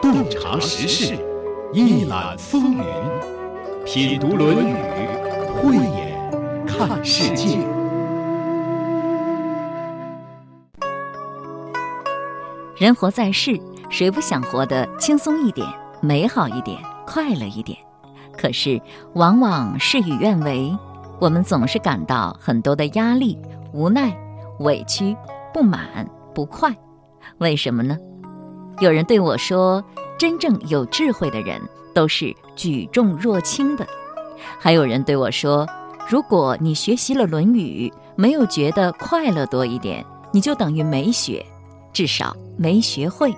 洞察时事，一览风云，品读《论语》，慧眼看世界。人活在世，谁不想活得轻松一点、美好一点、快乐一点？可是，往往事与愿违，我们总是感到很多的压力、无奈、委屈、不满、不快。为什么呢？有人对我说：“真正有智慧的人都是举重若轻的。”还有人对我说：“如果你学习了《论语》，没有觉得快乐多一点，你就等于没学，至少没学会。”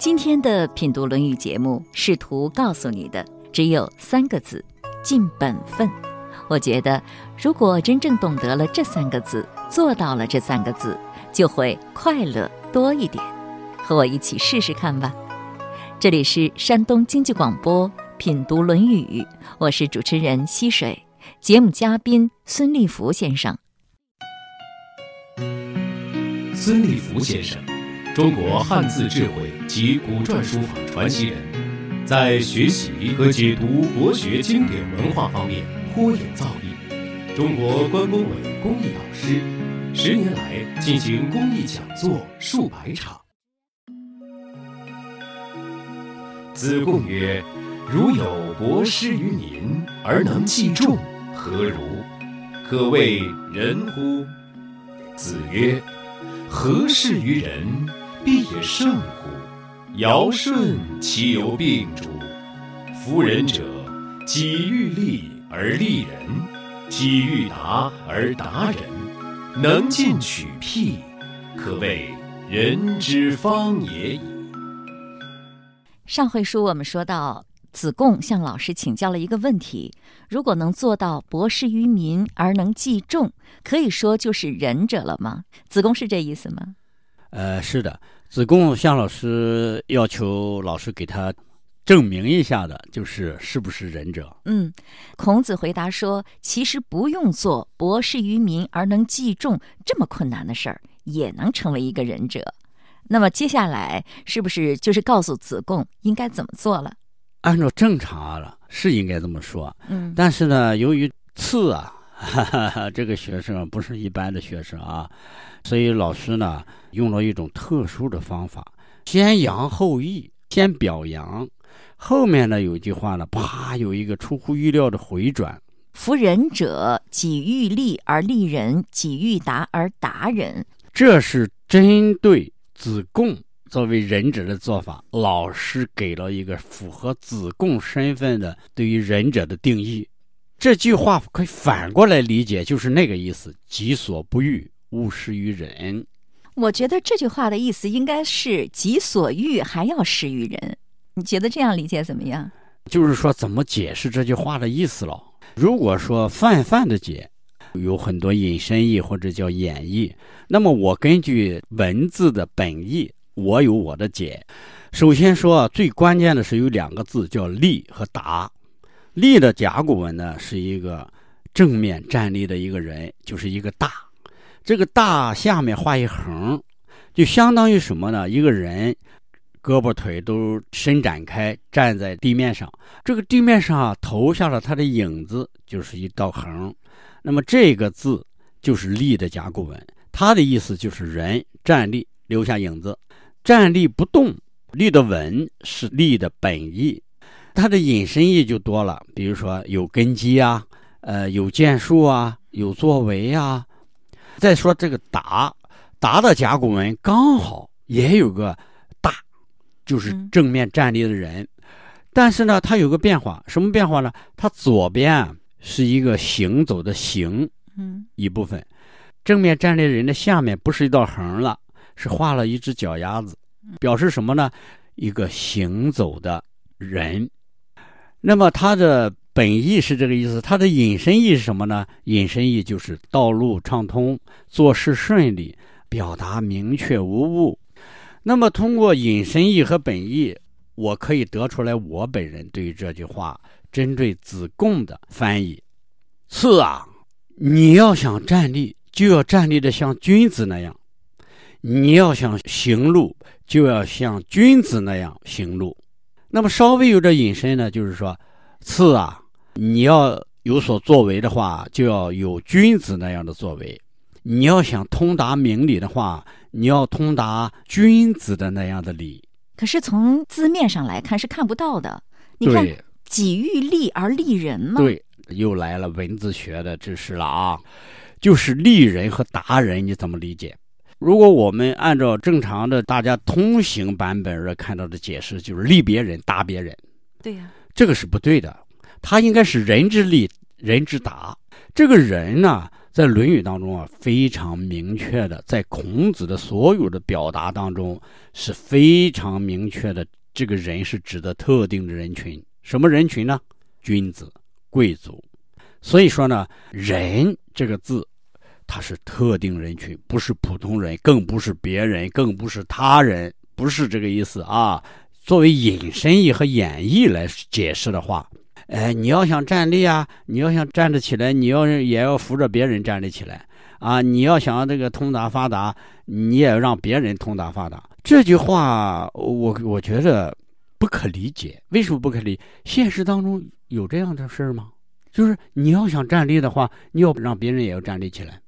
今天的品读《论语》节目，试图告诉你的只有三个字：尽本分。我觉得，如果真正懂得了这三个字，做到了这三个字，就会快乐多一点。和我一起试试看吧。这里是山东经济广播品读《论语》，我是主持人溪水，节目嘉宾孙立福先生。孙立福先生，中国汉字智慧及古篆书法传奇人，在学习和解读国学经典文化方面颇有造诣，中国关工委公益导师，十年来进行公益讲座数百场。子贡曰：“如有博施于民而能济众，何如？可谓仁乎？”子曰：“何事于人，必也圣乎？尧舜其犹病诸？夫仁者，己欲立而立人，己欲达而达人，能进取辟，可谓人之方也已。”上回书我们说到，子贡向老师请教了一个问题：如果能做到博施于民而能济众，可以说就是仁者了吗？子贡是这意思吗？呃，是的，子贡向老师要求老师给他证明一下的，就是是不是仁者。嗯，孔子回答说：“其实不用做博施于民而能济众这么困难的事儿，也能成为一个仁者。”那么接下来是不是就是告诉子贡应该怎么做了？按照正常了，是应该这么说。嗯，但是呢，由于次啊，哈 哈这个学生不是一般的学生啊，所以老师呢用了一种特殊的方法，先扬后抑，先表扬，后面呢有句话呢，啪，有一个出乎意料的回转。服人者，己欲立而立人，己欲达而达人。这是针对。子贡作为仁者的做法，老师给了一个符合子贡身份的对于仁者的定义。这句话可以反过来理解，就是那个意思：己所不欲，勿施于人。我觉得这句话的意思应该是己所欲还要施于人。你觉得这样理解怎么样？就是说，怎么解释这句话的意思了？如果说泛泛的解。有很多引申义或者叫演绎，那么我根据文字的本意，我有我的解。首先说，最关键的是有两个字叫“立”和“达”。立的甲骨文呢，是一个正面站立的一个人，就是一个大。这个大下面画一横，就相当于什么呢？一个人胳膊腿都伸展开，站在地面上。这个地面上投下了他的影子，就是一道横。那么这个字就是“立”的甲骨文，它的意思就是人站立留下影子，站立不动，立的稳是立的本意，它的引申义就多了，比如说有根基啊，呃，有建树啊，有作为啊。再说这个“达”，“达”的甲骨文刚好也有个“大”，就是正面站立的人，但是呢，它有个变化，什么变化呢？它左边。是一个行走的行，嗯，一部分，正面站立人的下面不是一道横了，是画了一只脚丫子，表示什么呢？一个行走的人。那么它的本意是这个意思，它的引申意是什么呢？引申意就是道路畅通，做事顺利，表达明确无误。那么通过引申意和本意，我可以得出来我本人对于这句话。针对子贡的翻译，次啊，你要想站立，就要站立的像君子那样；你要想行路，就要像君子那样行路。那么稍微有点引申呢，就是说，次啊，你要有所作为的话，就要有君子那样的作为；你要想通达明理的话，你要通达君子的那样的理。可是从字面上来看是看不到的。你看，己欲立而立人吗。对，又来了文字学的知识了啊！就是立人和达人，你怎么理解？如果我们按照正常的大家通行版本而看到的解释，就是立别人达别人。对呀，这个是不对的。他应该是人之立，人之达。这个人呢，在《论语》当中啊，非常明确的，在孔子的所有的表达当中是非常明确的。这个人是指的特定的人群，什么人群呢？君子、贵族。所以说呢，人这个字，它是特定人群，不是普通人，更不是别人，更不是他人，不是这个意思啊。作为引申义和演绎来解释的话，哎，你要想站立啊，你要想站得起来，你要也要扶着别人站立起来啊。你要想这个通达发达，你也让别人通达发达。这句话，我我觉得不可理解。为什么不可理？现实当中有这样的事儿吗？就是你要想站立的话，你要让别人也要站立起来。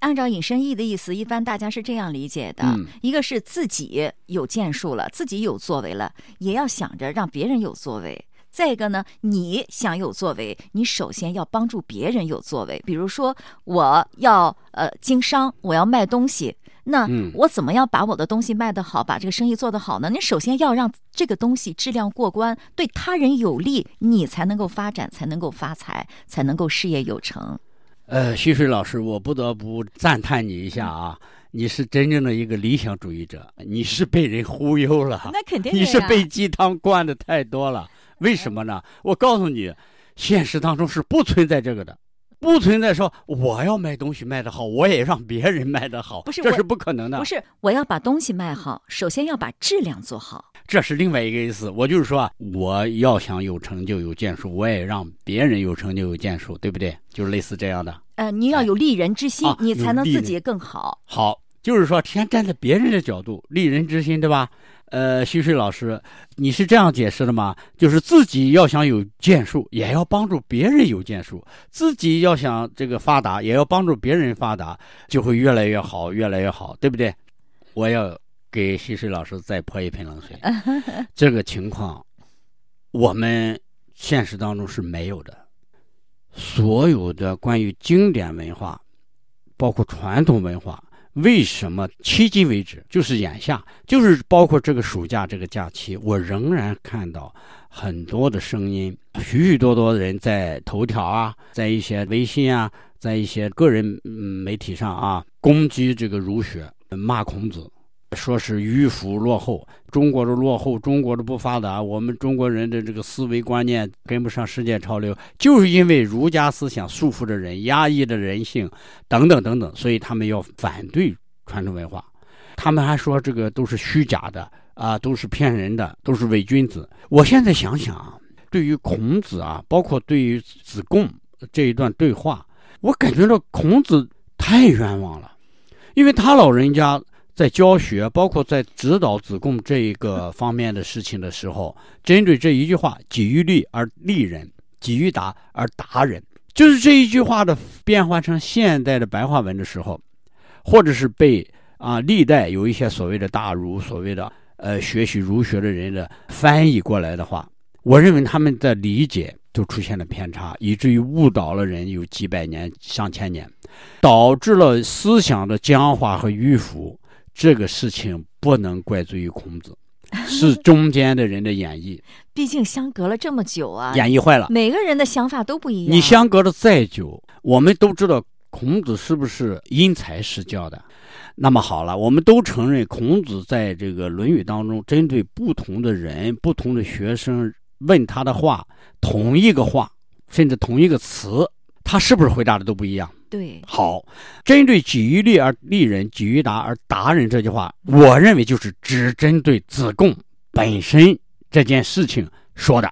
按照引申义的意思，一般大家是这样理解的：一个是自己有建树了，自己有作为了，也要想着让别人有作为；再一个呢，你想有作为，你首先要帮助别人有作为。比如说，我要呃经商，我要卖东西。那我怎么样把我的东西卖得好，把这个生意做得好呢？你首先要让这个东西质量过关，对他人有利，你才能够发展，才能够发财，才能够事业有成。呃，徐水老师，我不得不赞叹你一下啊！你是真正的一个理想主义者，你是被人忽悠了，那肯定 你是被鸡汤灌的太多了。为什么呢？我告诉你，现实当中是不存在这个的。不存在说我要卖东西卖得好，我也让别人卖得好，不是这是不可能的。不是我要把东西卖好，首先要把质量做好，这是另外一个意思。我就是说，我要想有成就有建树，我也让别人有成就有建树，对不对？就是类似这样的。呃，你要有利人之心，你才能自己更好。好，就是说，先站在别人的角度，利人之心，对吧？呃，徐水老师，你是这样解释的吗？就是自己要想有建树，也要帮助别人有建树；自己要想这个发达，也要帮助别人发达，就会越来越好，越来越好，对不对？我要给徐水老师再泼一盆冷水。这个情况，我们现实当中是没有的。所有的关于经典文化，包括传统文化。为什么迄今为止，就是眼下，就是包括这个暑假这个假期，我仍然看到很多的声音，许许多多的人在头条啊，在一些微信啊，在一些个人媒体上啊，攻击这个儒学，骂孔子。说是迂腐落后，中国的落后，中国的不发达，我们中国人的这个思维观念跟不上世界潮流，就是因为儒家思想束缚着人，压抑着人性，等等等等，所以他们要反对传统文化。他们还说这个都是虚假的啊，都是骗人的，都是伪君子。我现在想想啊，对于孔子啊，包括对于子贡这一段对话，我感觉到孔子太冤枉了，因为他老人家。在教学，包括在指导子贡这一个方面的事情的时候，针对这一句话“己欲立而立人，己欲达而达人”，就是这一句话的变换成现代的白话文的时候，或者是被啊历代有一些所谓的大儒、所谓的呃学习儒学的人的翻译过来的话，我认为他们的理解就出现了偏差，以至于误导了人有几百年、上千年，导致了思想的僵化和迂腐。这个事情不能怪罪于孔子，是中间的人的演绎。毕竟相隔了这么久啊，演绎坏了。每个人的想法都不一样。你相隔的再久，我们都知道孔子是不是因材施教的。那么好了，我们都承认孔子在这个《论语》当中，针对不同的人、不同的学生问他的话，同一个话，甚至同一个词，他是不是回答的都不一样？对，好，针对“己欲立而立人，己欲达而达人”这句话，我认为就是只针对子贡本身这件事情说的。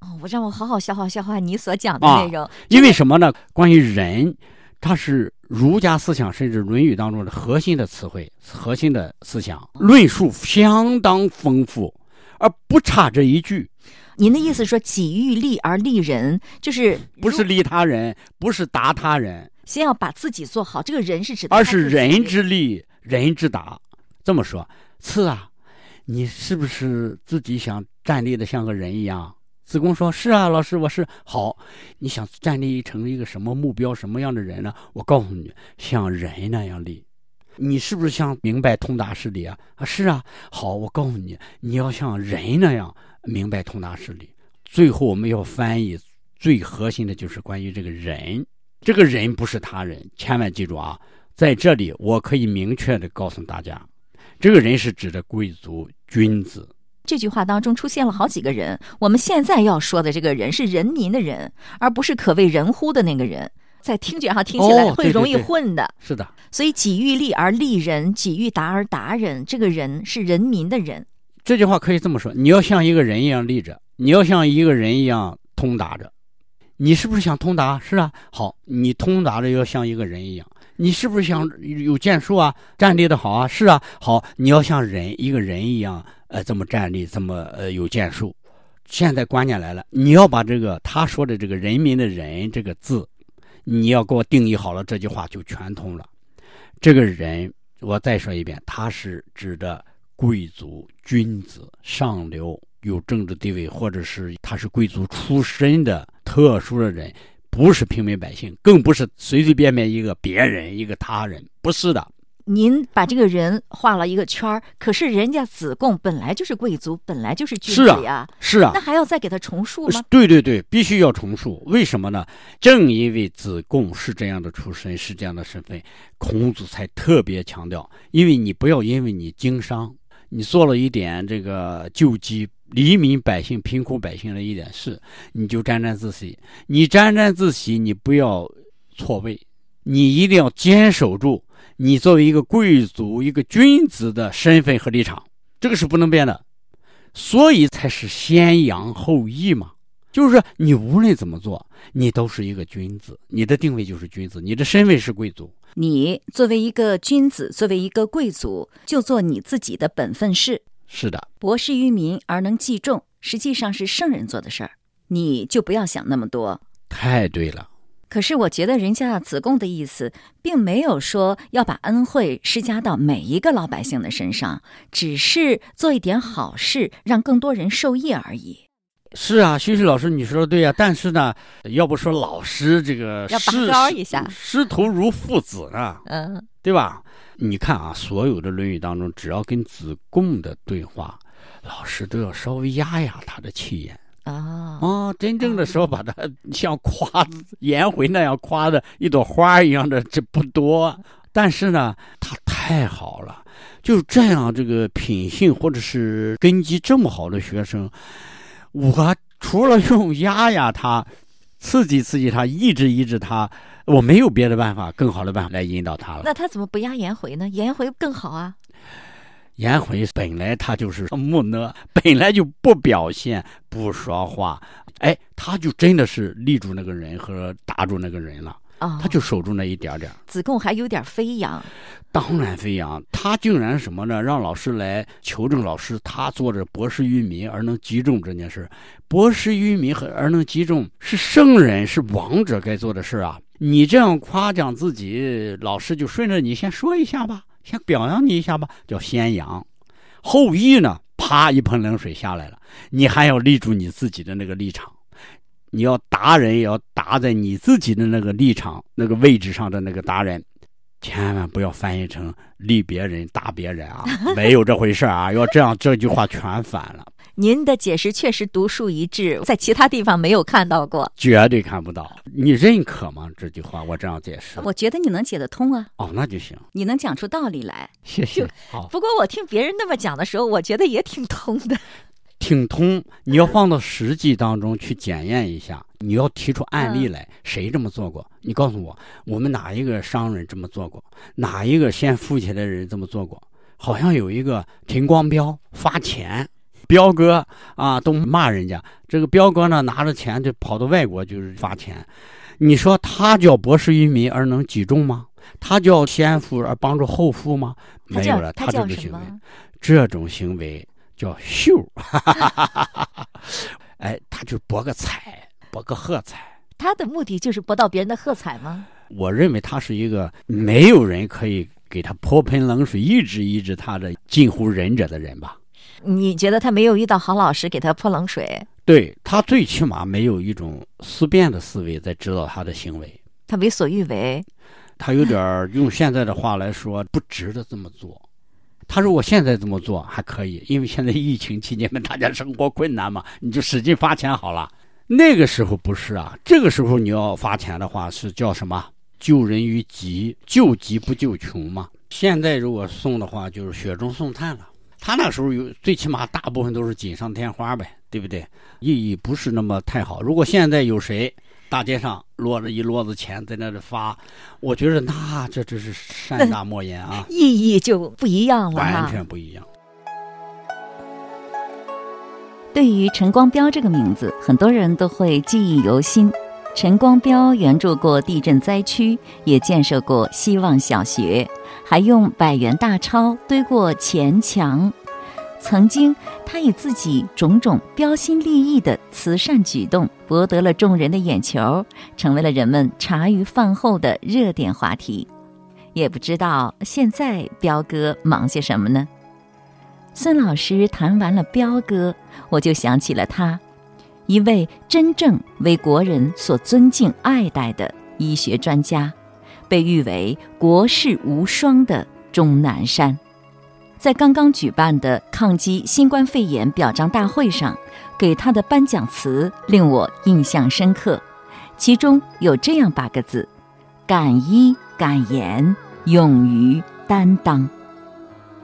哦，我让我好好消化消化你所讲的内容。因为什么呢？关于人，它是儒家思想甚至《论语》当中的核心的词汇、核心的思想，论述相当丰富，而不差这一句。您的意思说，己欲立而立人，就是不是利他人，不是达他人，先要把自己做好。这个人是指，而是人之利，人之达。这么说，次啊，你是不是自己想站立的像个人一样？子贡说：“是啊，老师，我是好。你想站立成一个什么目标、什么样的人呢？我告诉你，像人那样立。你是不是想明白通达事理啊？啊，是啊。好，我告诉你，你要像人那样明白通达事理。最后我们要翻译最核心的就是关于这个人。这个人不是他人，千万记住啊！在这里，我可以明确的告诉大家，这个人是指的贵族、君子。”这句话当中出现了好几个人，我们现在要说的这个人是人民的人，而不是可谓人乎的那个人，在听觉上听起来会容易混的。是的，所以己欲立而立人，己欲达而达人，这个人是人民的人。这句话可以这么说：你要像一个人一样立着，你要像一个人一样通达着。你是不是想通达？是啊，好，你通达的要像一个人一样。你是不是想有建树啊？站立的好啊？是啊，好，你要像人一个人一样。呃，这么站立，这么呃有建树。现在关键来了，你要把这个他说的这个“人民”的“人”这个字，你要给我定义好了，这句话就全通了。这个人，我再说一遍，他是指的贵族、君子、上流、有政治地位，或者是他是贵族出身的特殊的人，不是平民百姓，更不是随随便便一个别人、一个他人，不是的。您把这个人画了一个圈儿，可是人家子贡本来就是贵族，本来就是君子呀，是啊，那还要再给他重述吗？对对对，必须要重述。为什么呢？正因为子贡是这样的出身，是这样的身份，孔子才特别强调，因为你不要因为你经商，你做了一点这个救济黎民百姓、贫苦百姓的一点事，你就沾沾自喜。你沾沾自喜，你不要错位，你一定要坚守住。你作为一个贵族、一个君子的身份和立场，这个是不能变的，所以才是先扬后抑嘛。就是说，你无论怎么做，你都是一个君子，你的定位就是君子，你的身份是贵族。你作为一个君子，作为一个贵族，就做你自己的本分事。是的，博施于民而能济众，实际上是圣人做的事儿，你就不要想那么多。太对了。可是我觉得人家子贡的意思，并没有说要把恩惠施加到每一个老百姓的身上，只是做一点好事，让更多人受益而已。是啊，徐徐老师，你说的对啊。但是呢，要不说老师这个要拔高一下，师徒如父子呢，嗯，对吧？你看啊，所有的《论语》当中，只要跟子贡的对话，老师都要稍微压压他的气焰。啊啊！真正的时候，把他像夸 颜回那样夸的一朵花一样的，这不多。但是呢，他太好了，就这样这个品性或者是根基这么好的学生，我除了用压压他、刺激刺激他、抑制抑制他，我没有别的办法，更好的办法来引导他了。那他怎么不压颜回呢？颜回更好啊。颜回本来他就是木讷，本来就不表现、不说话，哎，他就真的是立住那个人和打住那个人了啊！他就守住那一点点。子贡还有点飞扬，当然飞扬。他竟然什么呢？让老师来求证老师，他做着博施于民而能击中这件事。博施于民和而能击中是圣人是王者该做的事啊！你这样夸奖自己，老师就顺着你先说一下吧。先表扬你一下吧，叫先扬，后羿呢？啪，一盆冷水下来了。你还要立住你自己的那个立场，你要达人，也要达在你自己的那个立场、那个位置上的那个达人，千万不要翻译成立别人、打别人啊，没有这回事啊！要这样，这句话全反了。您的解释确实独树一帜，在其他地方没有看到过，绝对看不到。你认可吗？这句话我这样解释，我觉得你能解得通啊。哦，那就行。你能讲出道理来，谢谢。好。不过我听别人那么讲的时候，我觉得也挺通的。挺通，你要放到实际当中去检验一下。你要提出案例来，谁这么做过？你告诉我，我们哪一个商人这么做过？哪一个先富起来的人这么做过？好像有一个陈光标发钱。彪哥啊，都骂人家。这个彪哥呢，拿着钱就跑到外国，就是发钱。你说他叫博施于民而能己众吗？他叫先富而帮助后富吗？没有了，他这叫什么？个行为，这种行为叫秀。哎，他就博个彩，博个喝彩。他的目的就是博到别人的喝彩吗？我认为他是一个没有人可以给他泼盆冷水、一直一直他的近乎仁者的人吧？你觉得他没有遇到好老师给他泼冷水？对他最起码没有一种思辨的思维在指导他的行为。他为所欲为，他有点用现在的话来说，不值得这么做。他说：“我现在这么做还可以，因为现在疫情期间嘛，大家生活困难嘛，你就使劲发钱好了。那个时候不是啊，这个时候你要发钱的话是叫什么？救人于急，救急不救穷嘛。现在如果送的话，就是雪中送炭了。他那时候有最起码大部分都是锦上添花呗，对不对？意义不是那么太好。如果现在有谁？大街上摞着一摞子钱在那里发，我觉得那这真是善大莫言啊，意义就不一样了，完全不一样。对于陈光标这个名字，很多人都会记忆犹新。陈光标援助过地震灾区，也建设过希望小学，还用百元大钞堆过钱墙。曾经，他以自己种种标新立异的慈善举动，博得了众人的眼球，成为了人们茶余饭后的热点话题。也不知道现在彪哥忙些什么呢？孙老师谈完了彪哥，我就想起了他，一位真正为国人所尊敬爱戴的医学专家，被誉为国士无双的钟南山。在刚刚举办的抗击新冠肺炎表彰大会上，给他的颁奖词令我印象深刻，其中有这样八个字：敢医敢言，勇于担当。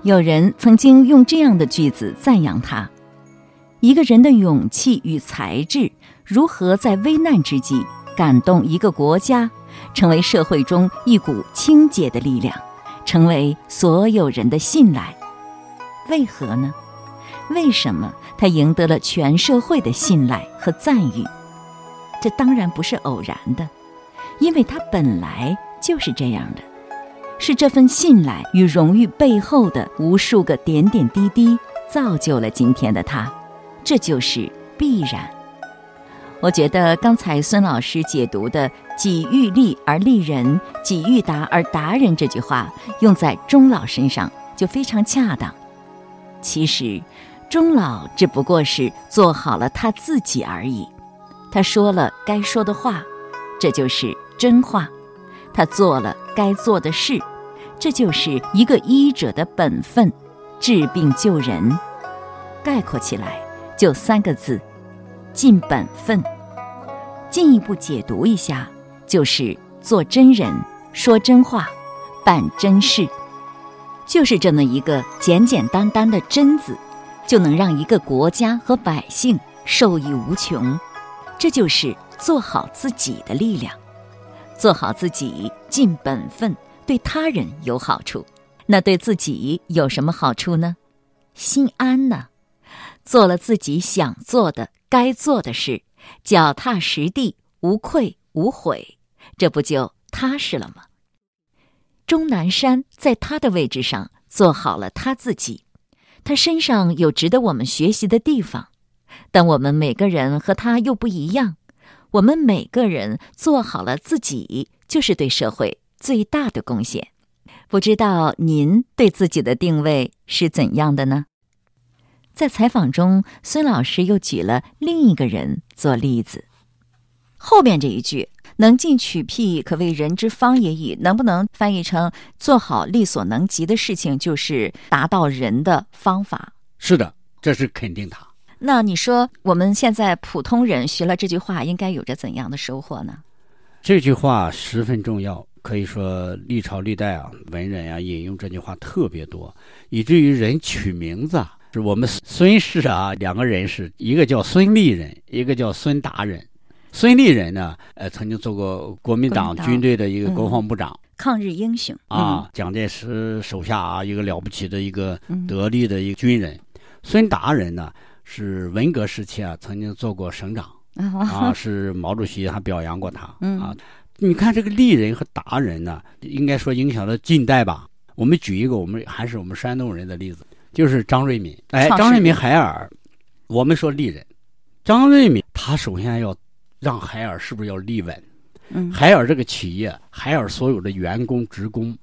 有人曾经用这样的句子赞扬他：一个人的勇气与才智，如何在危难之际感动一个国家，成为社会中一股清洁的力量，成为所有人的信赖。为何呢？为什么他赢得了全社会的信赖和赞誉？这当然不是偶然的，因为他本来就是这样的。是这份信赖与荣誉背后的无数个点点滴滴，造就了今天的他。这就是必然。我觉得刚才孙老师解读的“己欲立而立人，己欲达而达人”这句话，用在钟老身上就非常恰当。其实，钟老只不过是做好了他自己而已。他说了该说的话，这就是真话；他做了该做的事，这就是一个医者的本分——治病救人。概括起来，就三个字：尽本分。进一步解读一下，就是做真人，说真话，办真事。就是这么一个简简单单的“真”字，就能让一个国家和百姓受益无穷。这就是做好自己的力量。做好自己，尽本分，对他人有好处。那对自己有什么好处呢？心安呢？做了自己想做的、该做的事，脚踏实地，无愧无悔，这不就踏实了吗？钟南山在他的位置上做好了他自己，他身上有值得我们学习的地方，但我们每个人和他又不一样。我们每个人做好了自己，就是对社会最大的贡献。不知道您对自己的定位是怎样的呢？在采访中，孙老师又举了另一个人做例子，后面这一句。能进取辟，可谓人之方也已。能不能翻译成做好力所能及的事情，就是达到人的方法？是的，这是肯定的。那你说，我们现在普通人学了这句话，应该有着怎样的收获呢？这句话十分重要，可以说历朝历代啊，文人啊引用这句话特别多，以至于人取名字，是我们孙氏啊，两个人是一个叫孙立人，一个叫孙达人。孙立人呢？呃，曾经做过国民党军队的一个国防部长，抗日英雄啊，蒋介石手下啊一个了不起的一个得力的一个军人。孙达人呢是文革时期啊曾经做过省长，啊，是毛主席还表扬过他嗯啊。你看这个立人和达人呢，应该说影响了近代吧。我们举一个我们还是我们山东人的例子，就是张瑞敏。哎，张瑞敏海尔，我们说丽人，张瑞敏他首先要让海尔是不是要立稳？嗯海尔这个企业，海尔所有的员工、职工，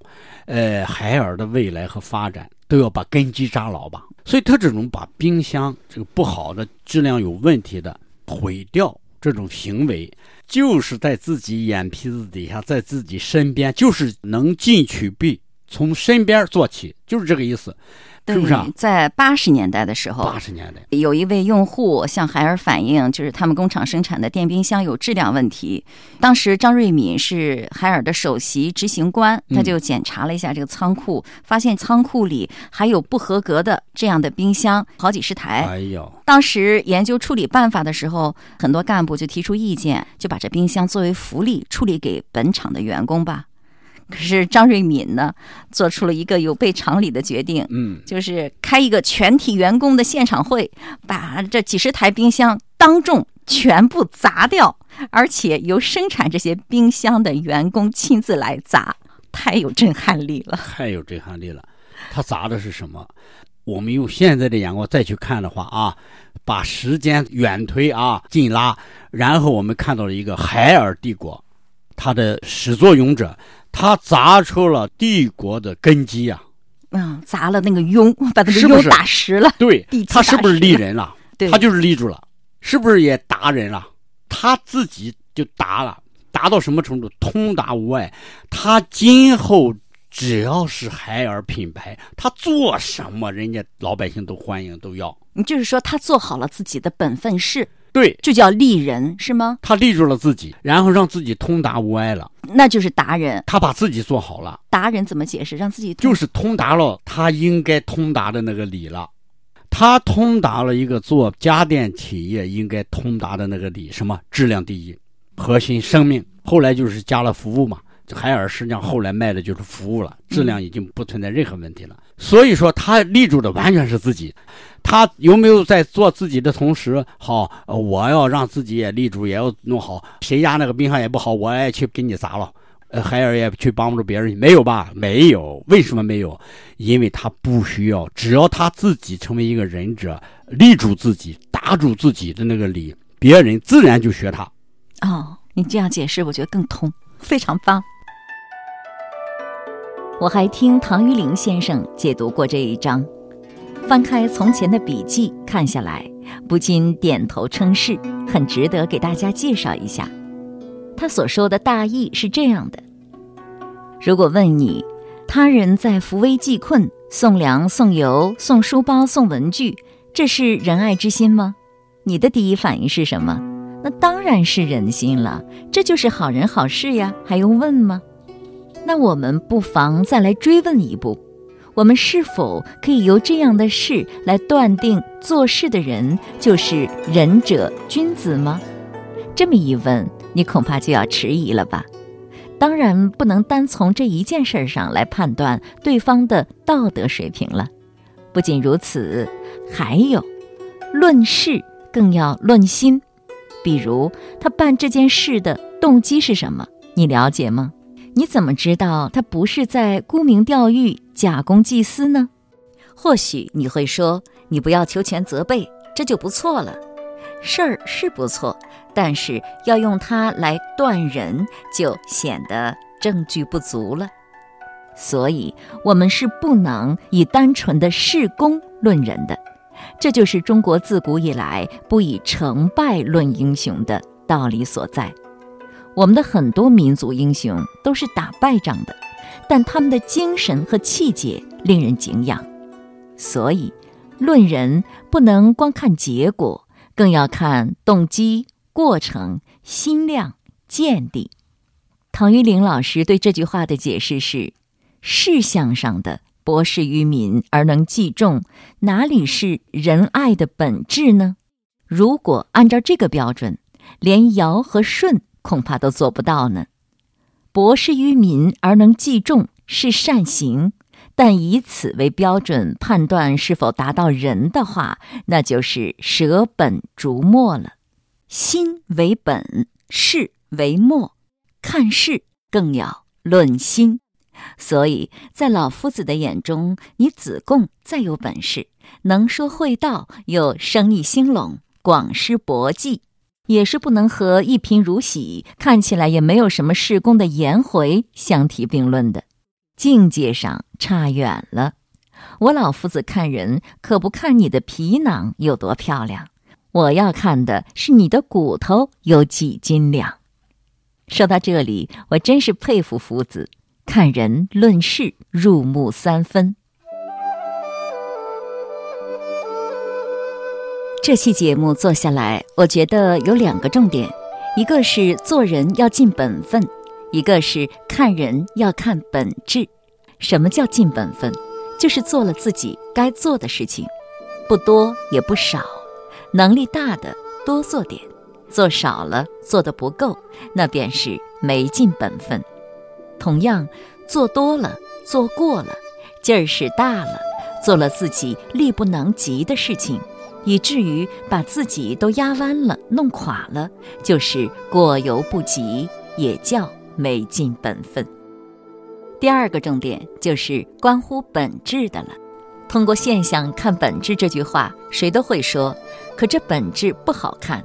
呃，海尔的未来和发展都要把根基扎牢吧。所以他这种把冰箱这个不好的、质量有问题的毁掉这种行为，就是在自己眼皮子底下，在自己身边，就是能进取必从身边做起，就是这个意思，是不是？在八十年代的时候八，十年代，有一位用户向海尔反映，就是他们工厂生产的电冰箱有质量问题。当时张瑞敏是海尔的首席执行官，嗯他就检查了一下这个仓库，发现仓库里还有不合格的这样的冰箱好几十台。哎呦，当时研究处理办法的时候，很多干部就提出意见，就把这冰箱作为福利处理给本厂的员工吧。可是张瑞敏呢，做出了一个有悖常理的决定，嗯，就是开一个全体员工的现场会，把这几十台冰箱当众全部砸掉，而且由生产这些冰箱的员工亲自来砸，太有震撼力了。太有震撼力了。他砸的是什么？我们用现在的眼光再去看的话啊，把时间远推啊，近拉，然后我们看到了一个海尔帝国，它的始作俑者，他砸出了帝国的根基啊。嗯，砸了那个庸，把那个是不是庸打实了。对 他是不是立人了？对，他就是立住了，是不是也达人了？他自己就达了，达到什么程度？通达无碍。他今后只要是海尔品牌，他做什么，人家老百姓都欢迎，都要。你就是说他做好了自己的本分事，对就叫立人，是吗？他立住了自己，然后让自己通达无碍了。那就是达人。他把自己做好了，达人怎么解释？让自己就是通达了他应该通达的那个理了。他通达了一个做家电企业应该通达的那个理，什么质量第一，核心生命。后来就是加了服务嘛，这海尔实际上后来卖的就是服务了，质量已经不存在任何问题了。所以说他立住的完全是自己，他有没有在做自己的同时，好，呃我要让自己也立住，也要弄好，谁家那个冰箱也不好，我也去给你砸了。呃，海尔也去帮助别人，没有吧？没有，为什么没有？因为他不需要，只要他自己成为一个忍者，立住自己，打住自己的那个理，别人自然就学他。哦，你这样解释，我觉得更通，非常棒。我还听唐余玲先生解读过这一章，翻开从前的笔记看下来，不禁点头称是，很值得给大家介绍一下。他所说的大意是这样的：如果问你，他人在扶危济困，送粮、送油、送书包、送文具，这是仁爱之心吗？你的第一反应是什么？那当然是人心了，这就是好人好事呀，还用问吗？那我们不妨再来追问一步：我们是否可以由这样的事来断定做事的人就是仁者君子吗？这么一问，你恐怕就要迟疑了吧？当然不能单从这一件事上来判断对方的道德水平了。不仅如此，还有论事更要论心。比如他办这件事的动机是什么？你了解吗？你怎么知道他不是在沽名钓誉、假公济私呢？或许你会说，你不要求全责备，这就不错了。事儿是不错，但是要用它来断人，就显得证据不足了。所以，我们是不能以单纯的事功论人的。这就是中国自古以来不以成败论英雄的道理所在。我们的很多民族英雄都是打败仗的，但他们的精神和气节令人敬仰。所以，论人不能光看结果，更要看动机、过程、心量、见地。唐玉玲老师对这句话的解释是：事项上的。博士于民而能济众，哪里是仁爱的本质呢？如果按照这个标准，连尧和舜恐怕都做不到呢。博施于民而能济众是善行，但以此为标准判断是否达到仁的话，那就是舍本逐末了。心为本，事为末，看事更要论心。所以在老夫子的眼中，你子贡再有本事，能说会道，又生意兴隆，广施博技，也是不能和一贫如洗、看起来也没有什么事功的颜回相提并论的，境界上差远了。我老夫子看人，可不看你的皮囊有多漂亮，我要看的是你的骨头有几斤两。说到这里，我真是佩服夫子。看人论事，入木三分。这期节目做下来，我觉得有两个重点：一个是做人要尽本分，一个是看人要看本质。什么叫尽本分？就是做了自己该做的事情，不多也不少，能力大的多做点，做少了做的不够，那便是没尽本分。同样，做多了，做过了，劲儿使大了，做了自己力不能及的事情，以至于把自己都压弯了、弄垮了，就是过犹不及，也叫没尽本分。第二个重点就是关乎本质的了。通过现象看本质这句话，谁都会说，可这本质不好看。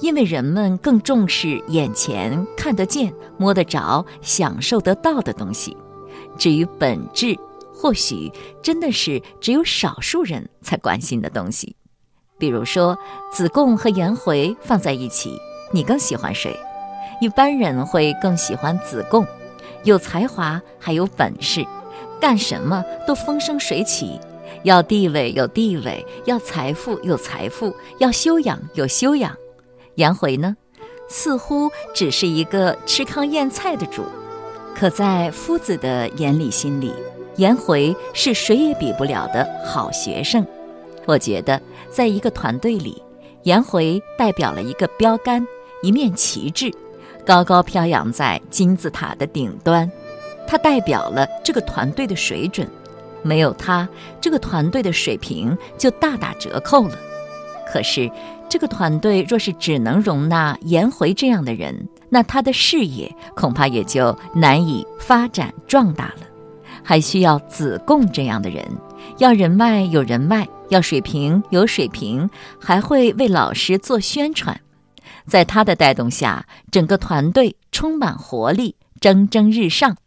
因为人们更重视眼前看得见、摸得着、享受得到的东西，至于本质，或许真的是只有少数人才关心的东西。比如说，子贡和颜回放在一起，你更喜欢谁？一般人会更喜欢子贡，有才华还有本事，干什么都风生水起；要地位有地位，要财富有财富，要修养有修养。颜回呢，似乎只是一个吃糠咽菜的主，可在夫子的眼里心里，颜回是谁也比不了的好学生。我觉得，在一个团队里，颜回代表了一个标杆，一面旗帜，高高飘扬在金字塔的顶端。他代表了这个团队的水准，没有他，这个团队的水平就大打折扣了。可是。这个团队若是只能容纳颜回这样的人，那他的事业恐怕也就难以发展壮大了。还需要子贡这样的人，要人脉有人脉，要水平有水平，还会为老师做宣传。在他的带动下，整个团队充满活力，蒸蒸日上。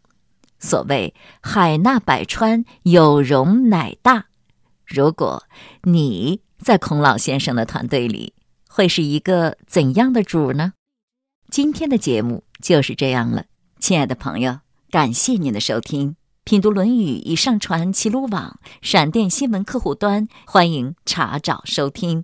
所谓海纳百川，有容乃大。如果你。在孔老先生的团队里，会是一个怎样的主呢？今天的节目就是这样了，亲爱的朋友，感谢您的收听。品读《论语》已上传齐鲁网、闪电新闻客户端，欢迎查找收听。